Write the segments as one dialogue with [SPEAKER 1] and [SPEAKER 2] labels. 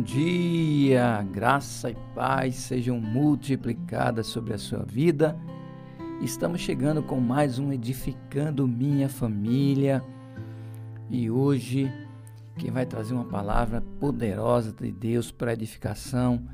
[SPEAKER 1] Bom dia, graça e paz sejam multiplicadas sobre a sua vida. Estamos chegando com mais um Edificando Minha Família e hoje quem vai trazer uma palavra poderosa de Deus para a edificação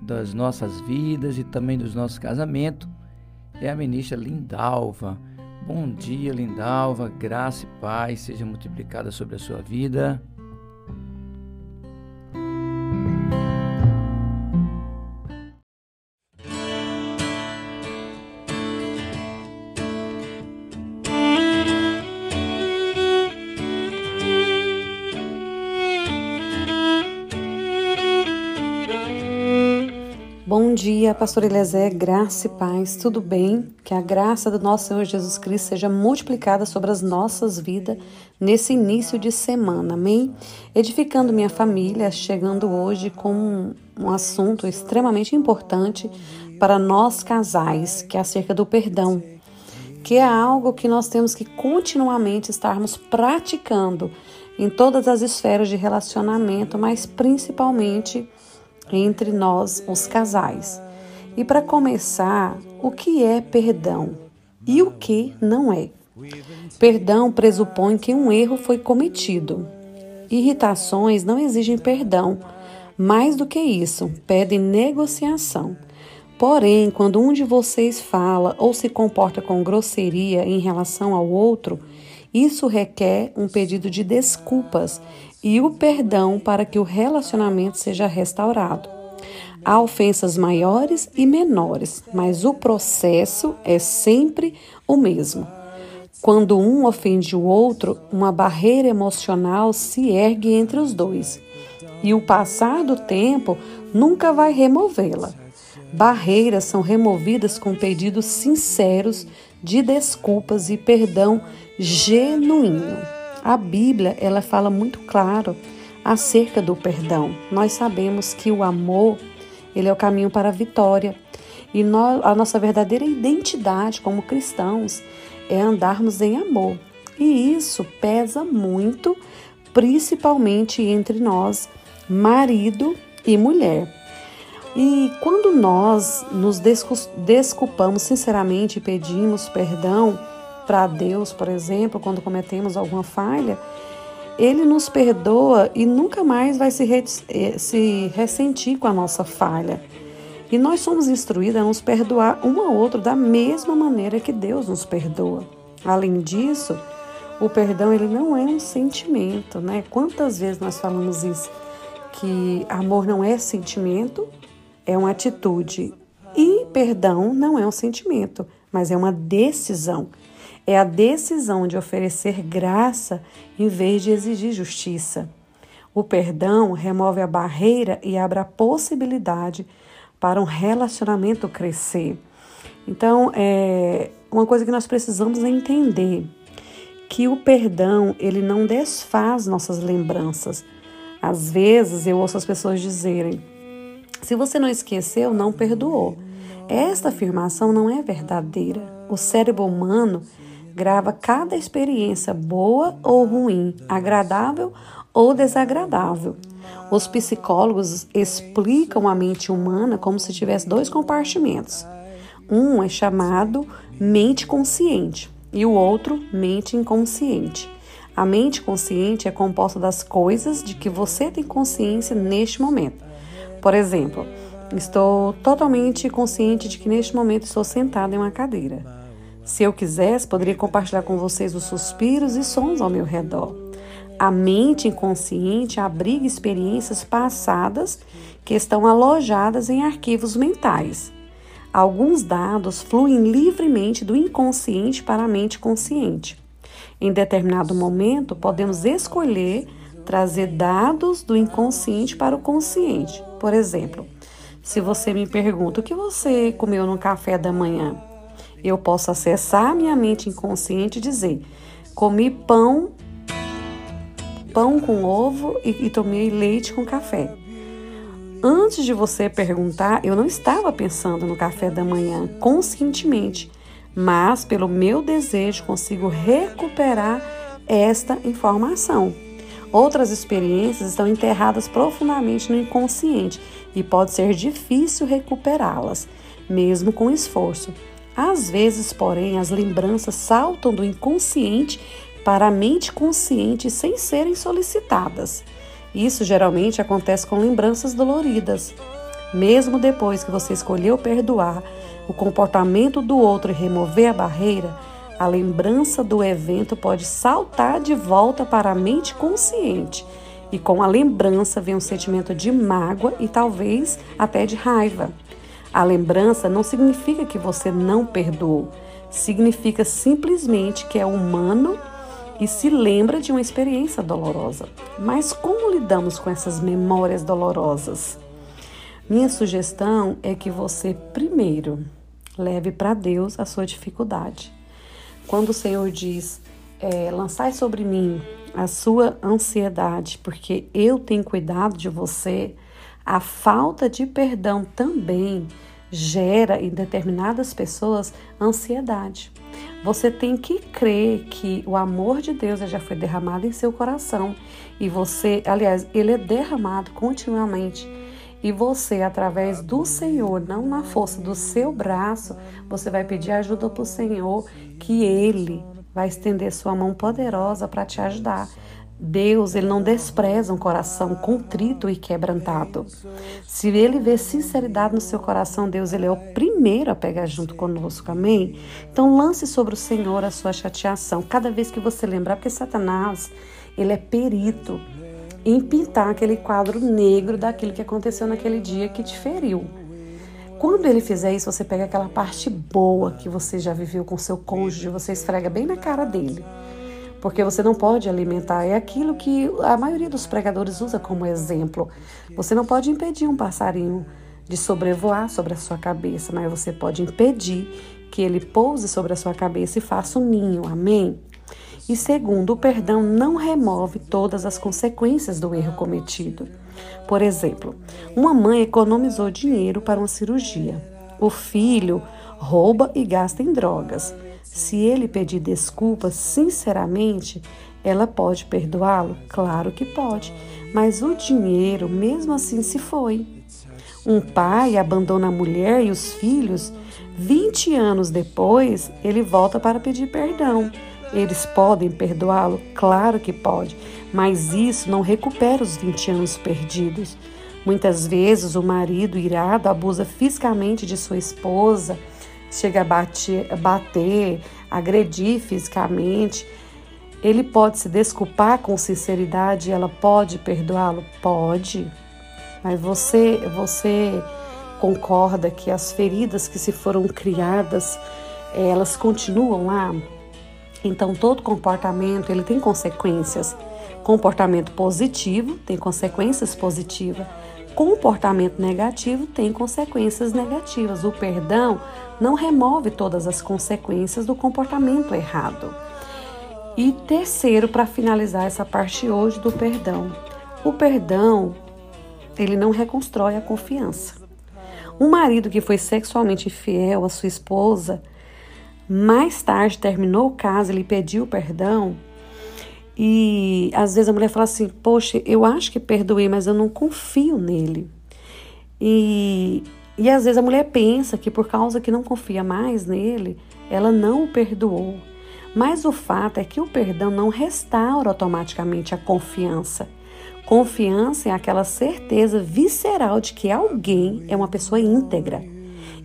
[SPEAKER 1] das nossas vidas e também dos nossos casamentos é a ministra Lindalva. Bom dia, Lindalva, graça e paz seja multiplicada sobre a sua vida.
[SPEAKER 2] Bom dia, pastor Eliezer, graça e paz, tudo bem? Que a graça do nosso Senhor Jesus Cristo seja multiplicada sobre as nossas vidas nesse início de semana, amém? Edificando minha família, chegando hoje com um assunto extremamente importante para nós casais, que é acerca do perdão, que é algo que nós temos que continuamente estarmos praticando em todas as esferas de relacionamento, mas principalmente entre nós, os casais. E para começar, o que é perdão e o que não é? Perdão pressupõe que um erro foi cometido. Irritações não exigem perdão. Mais do que isso, pedem negociação. Porém, quando um de vocês fala ou se comporta com grosseria em relação ao outro, isso requer um pedido de desculpas e o perdão para que o relacionamento seja restaurado. Há ofensas maiores e menores, mas o processo é sempre o mesmo. Quando um ofende o outro, uma barreira emocional se ergue entre os dois, e o passar do tempo nunca vai removê-la. Barreiras são removidas com pedidos sinceros de desculpas e perdão genuíno. A Bíblia, ela fala muito claro acerca do perdão. Nós sabemos que o amor, ele é o caminho para a vitória. E nós, a nossa verdadeira identidade como cristãos é andarmos em amor. E isso pesa muito, principalmente entre nós, marido e mulher. E quando nós nos desculpamos sinceramente e pedimos perdão, para Deus, por exemplo, quando cometemos alguma falha, ele nos perdoa e nunca mais vai se, re eh, se ressentir com a nossa falha. E nós somos instruídos a nos perdoar um ao outro da mesma maneira que Deus nos perdoa. Além disso, o perdão ele não é um sentimento, né? Quantas vezes nós falamos isso? Que amor não é sentimento, é uma atitude. E perdão não é um sentimento, mas é uma decisão. É a decisão de oferecer graça em vez de exigir justiça. O perdão remove a barreira e abre a possibilidade para um relacionamento crescer. Então, é uma coisa que nós precisamos entender que o perdão ele não desfaz nossas lembranças. Às vezes eu ouço as pessoas dizerem: se você não esqueceu, não perdoou. Esta afirmação não é verdadeira. O cérebro humano grava cada experiência boa ou ruim, agradável ou desagradável. Os psicólogos explicam a mente humana como se tivesse dois compartimentos. Um é chamado mente consciente e o outro mente inconsciente. A mente consciente é composta das coisas de que você tem consciência neste momento. Por exemplo, estou totalmente consciente de que neste momento estou sentada em uma cadeira. Se eu quisesse, poderia compartilhar com vocês os suspiros e sons ao meu redor. A mente inconsciente abriga experiências passadas que estão alojadas em arquivos mentais. Alguns dados fluem livremente do inconsciente para a mente consciente. Em determinado momento, podemos escolher trazer dados do inconsciente para o consciente. Por exemplo, se você me pergunta o que você comeu no café da manhã, eu posso acessar minha mente inconsciente e dizer: comi pão, pão com ovo e, e tomei leite com café. Antes de você perguntar, eu não estava pensando no café da manhã conscientemente, mas pelo meu desejo consigo recuperar esta informação. Outras experiências estão enterradas profundamente no inconsciente e pode ser difícil recuperá-las, mesmo com esforço. Às vezes, porém, as lembranças saltam do inconsciente para a mente consciente sem serem solicitadas. Isso geralmente acontece com lembranças doloridas. Mesmo depois que você escolheu perdoar o comportamento do outro e remover a barreira, a lembrança do evento pode saltar de volta para a mente consciente. E com a lembrança vem um sentimento de mágoa e talvez até de raiva. A lembrança não significa que você não perdoou, significa simplesmente que é humano e se lembra de uma experiência dolorosa. Mas como lidamos com essas memórias dolorosas? Minha sugestão é que você primeiro leve para Deus a sua dificuldade. Quando o Senhor diz, é, lançai sobre mim a sua ansiedade, porque eu tenho cuidado de você, a falta de perdão também gera em determinadas pessoas ansiedade. Você tem que crer que o amor de Deus já foi derramado em seu coração e você, aliás, ele é derramado continuamente. E você, através do Senhor, não na força do seu braço, você vai pedir ajuda para o Senhor, que Ele vai estender sua mão poderosa para te ajudar. Deus, ele não despreza um coração contrito e quebrantado. Se ele vê sinceridade no seu coração, Deus, ele é o primeiro a pegar junto conosco, amém? Então lance sobre o Senhor a sua chateação cada vez que você lembrar, porque Satanás, ele é perito em pintar aquele quadro negro daquilo que aconteceu naquele dia que te feriu. Quando ele fizer isso, você pega aquela parte boa que você já viveu com seu cônjuge, você esfrega bem na cara dele. Porque você não pode alimentar, é aquilo que a maioria dos pregadores usa como exemplo. Você não pode impedir um passarinho de sobrevoar sobre a sua cabeça, mas você pode impedir que ele pouse sobre a sua cabeça e faça um ninho. Amém? E segundo, o perdão não remove todas as consequências do erro cometido. Por exemplo, uma mãe economizou dinheiro para uma cirurgia. O filho rouba e gasta em drogas. Se ele pedir desculpas sinceramente, ela pode perdoá-lo? Claro que pode, mas o dinheiro mesmo assim se foi. Um pai abandona a mulher e os filhos, 20 anos depois, ele volta para pedir perdão. Eles podem perdoá-lo? Claro que pode, mas isso não recupera os 20 anos perdidos. Muitas vezes o marido irado abusa fisicamente de sua esposa, chega a bater, bater agredir fisicamente. Ele pode se desculpar com sinceridade, ela pode perdoá-lo? Pode. Mas você, você concorda que as feridas que se foram criadas, elas continuam lá? Então, todo comportamento ele tem consequências. Comportamento positivo tem consequências positivas. Comportamento negativo tem consequências negativas. O perdão não remove todas as consequências do comportamento errado. E terceiro, para finalizar essa parte hoje do perdão, o perdão ele não reconstrói a confiança. Um marido que foi sexualmente fiel à sua esposa mais tarde terminou o caso, ele pediu perdão. E às vezes a mulher fala assim: Poxa, eu acho que perdoei, mas eu não confio nele. E, e às vezes a mulher pensa que por causa que não confia mais nele, ela não o perdoou. Mas o fato é que o perdão não restaura automaticamente a confiança. Confiança é aquela certeza visceral de que alguém é uma pessoa íntegra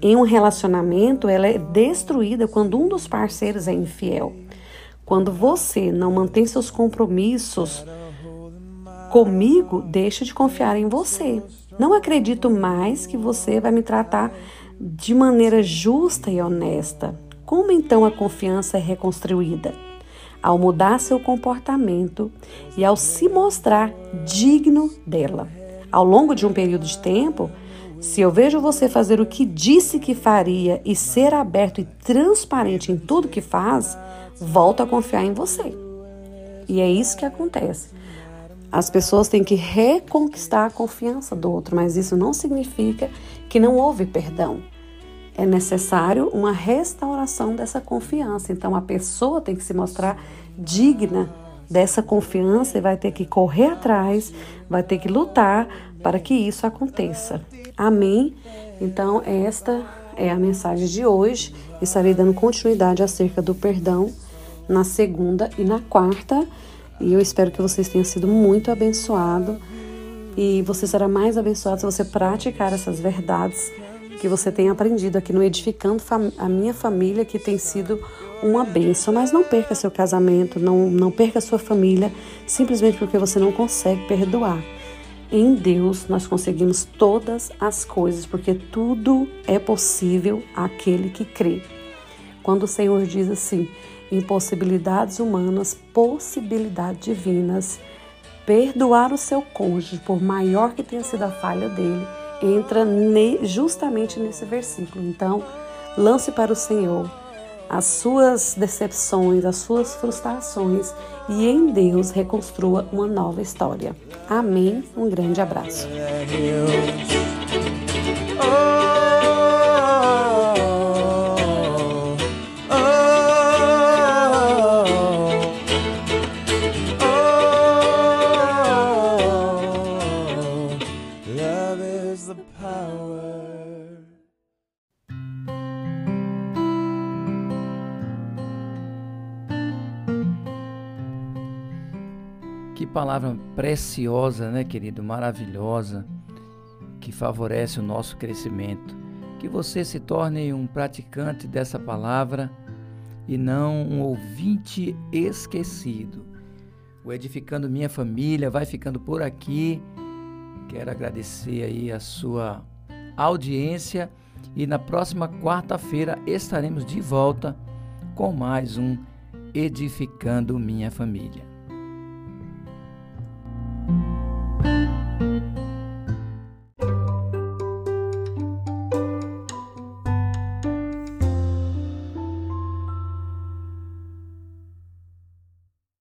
[SPEAKER 2] em um relacionamento, ela é destruída quando um dos parceiros é infiel. Quando você não mantém seus compromissos comigo, deixa de confiar em você. Não acredito mais que você vai me tratar de maneira justa e honesta. Como então a confiança é reconstruída? Ao mudar seu comportamento e ao se mostrar digno dela. Ao longo de um período de tempo, se eu vejo você fazer o que disse que faria e ser aberto e transparente em tudo que faz, volto a confiar em você. E é isso que acontece. As pessoas têm que reconquistar a confiança do outro, mas isso não significa que não houve perdão. É necessário uma restauração dessa confiança. Então a pessoa tem que se mostrar digna dessa confiança e vai ter que correr atrás, vai ter que lutar para que isso aconteça. Amém? Então, esta é a mensagem de hoje. Estarei dando continuidade acerca do perdão na segunda e na quarta. E eu espero que vocês tenham sido muito abençoados. E você será mais abençoado se você praticar essas verdades que você tem aprendido aqui no Edificando a Minha Família, que tem sido uma bênção. Mas não perca seu casamento, não, não perca sua família, simplesmente porque você não consegue perdoar. Em Deus nós conseguimos todas as coisas, porque tudo é possível àquele que crê. Quando o Senhor diz assim, impossibilidades humanas, possibilidades divinas, perdoar o seu cônjuge, por maior que tenha sido a falha dele, entra justamente nesse versículo. Então, lance para o Senhor as suas decepções, as suas frustrações e em Deus reconstrua uma nova história. Amém. Um grande abraço.
[SPEAKER 1] Que palavra preciosa, né, querido? Maravilhosa, que favorece o nosso crescimento. Que você se torne um praticante dessa palavra e não um ouvinte esquecido. O Edificando Minha Família vai ficando por aqui. Quero agradecer aí a sua audiência e na próxima quarta-feira estaremos de volta com mais um Edificando Minha Família.